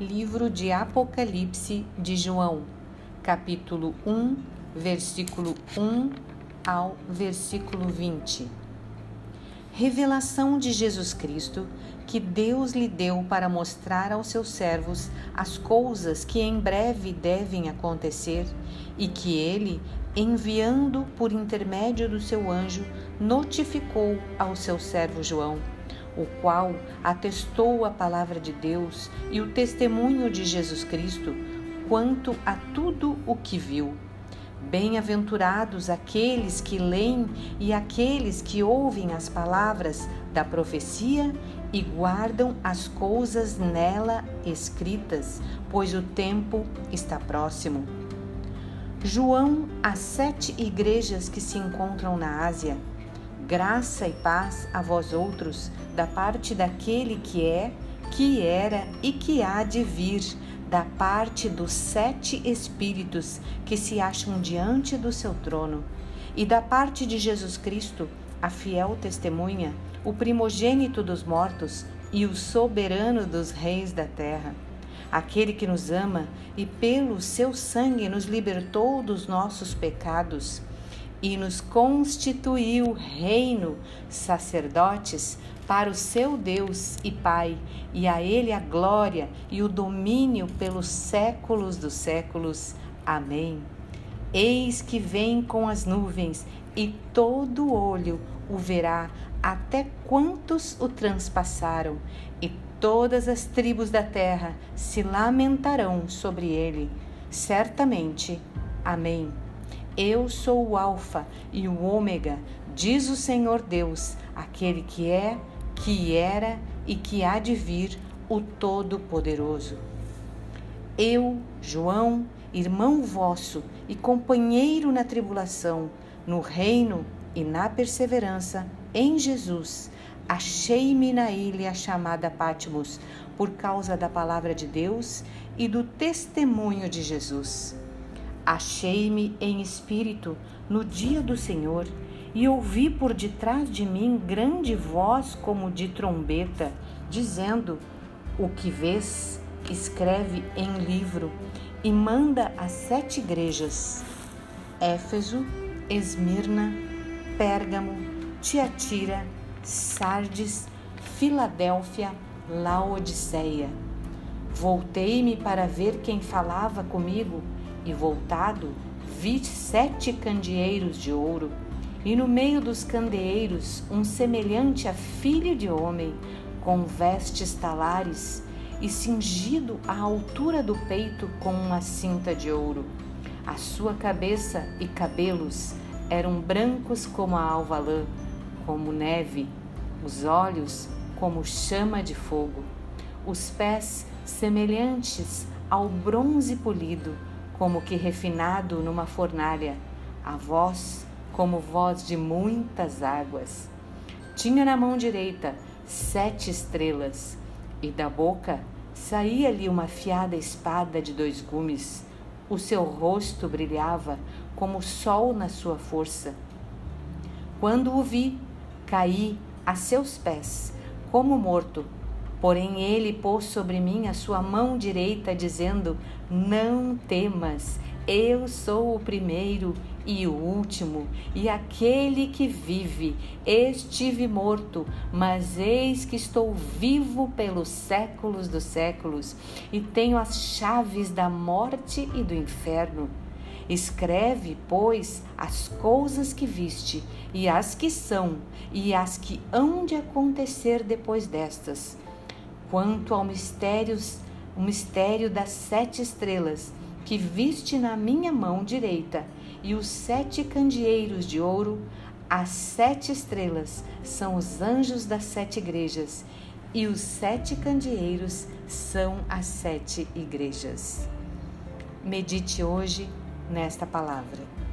Livro de Apocalipse de João, capítulo 1, versículo 1 ao versículo 20. Revelação de Jesus Cristo que Deus lhe deu para mostrar aos seus servos as coisas que em breve devem acontecer e que ele, enviando por intermédio do seu anjo, notificou ao seu servo João o qual atestou a palavra de Deus e o testemunho de Jesus Cristo quanto a tudo o que viu. Bem-aventurados aqueles que leem e aqueles que ouvem as palavras da profecia e guardam as coisas nela escritas, pois o tempo está próximo. João, às sete igrejas que se encontram na Ásia, Graça e paz a vós outros, da parte daquele que é, que era e que há de vir, da parte dos sete Espíritos que se acham diante do seu trono, e da parte de Jesus Cristo, a fiel testemunha, o primogênito dos mortos e o soberano dos reis da terra. Aquele que nos ama e pelo seu sangue nos libertou dos nossos pecados e nos constituiu reino, sacerdotes para o seu Deus e Pai, e a Ele a glória e o domínio pelos séculos dos séculos. Amém. Eis que vem com as nuvens, e todo olho o verá, até quantos o transpassaram, e todas as tribos da terra se lamentarão sobre ele. Certamente. Amém. Eu sou o Alfa e o Ômega, diz o Senhor Deus, aquele que é, que era e que há de vir, o Todo-Poderoso. Eu, João, irmão vosso e companheiro na tribulação, no reino e na perseverança em Jesus, achei-me na ilha chamada Patmos, por causa da palavra de Deus e do testemunho de Jesus. Achei-me em espírito no dia do Senhor e ouvi por detrás de mim grande voz como de trombeta, dizendo: O que vês, escreve em livro e manda às sete igrejas: Éfeso, Esmirna, Pérgamo, Tiatira, Sardes, Filadélfia, Laodiceia. Voltei-me para ver quem falava comigo e voltado, vi sete candeeiros de ouro, e no meio dos candeeiros um semelhante a filho de homem, com vestes talares e cingido à altura do peito com uma cinta de ouro. A sua cabeça e cabelos eram brancos como a alva lã, como neve, os olhos como chama de fogo, os pés semelhantes ao bronze polido como que refinado numa fornalha, a voz como voz de muitas águas. Tinha na mão direita sete estrelas, e da boca saía-lhe uma afiada espada de dois gumes. O seu rosto brilhava como o sol na sua força. Quando o vi, caí a seus pés, como morto. Porém, ele pôs sobre mim a sua mão direita, dizendo: Não temas, eu sou o primeiro e o último, e aquele que vive. Estive morto, mas eis que estou vivo pelos séculos dos séculos, e tenho as chaves da morte e do inferno. Escreve, pois, as coisas que viste, e as que são, e as que hão de acontecer depois destas quanto ao mistérios, o mistério das sete estrelas que viste na minha mão direita e os sete candeeiros de ouro, as sete estrelas são os anjos das sete igrejas e os sete candeeiros são as sete igrejas. Medite hoje nesta palavra.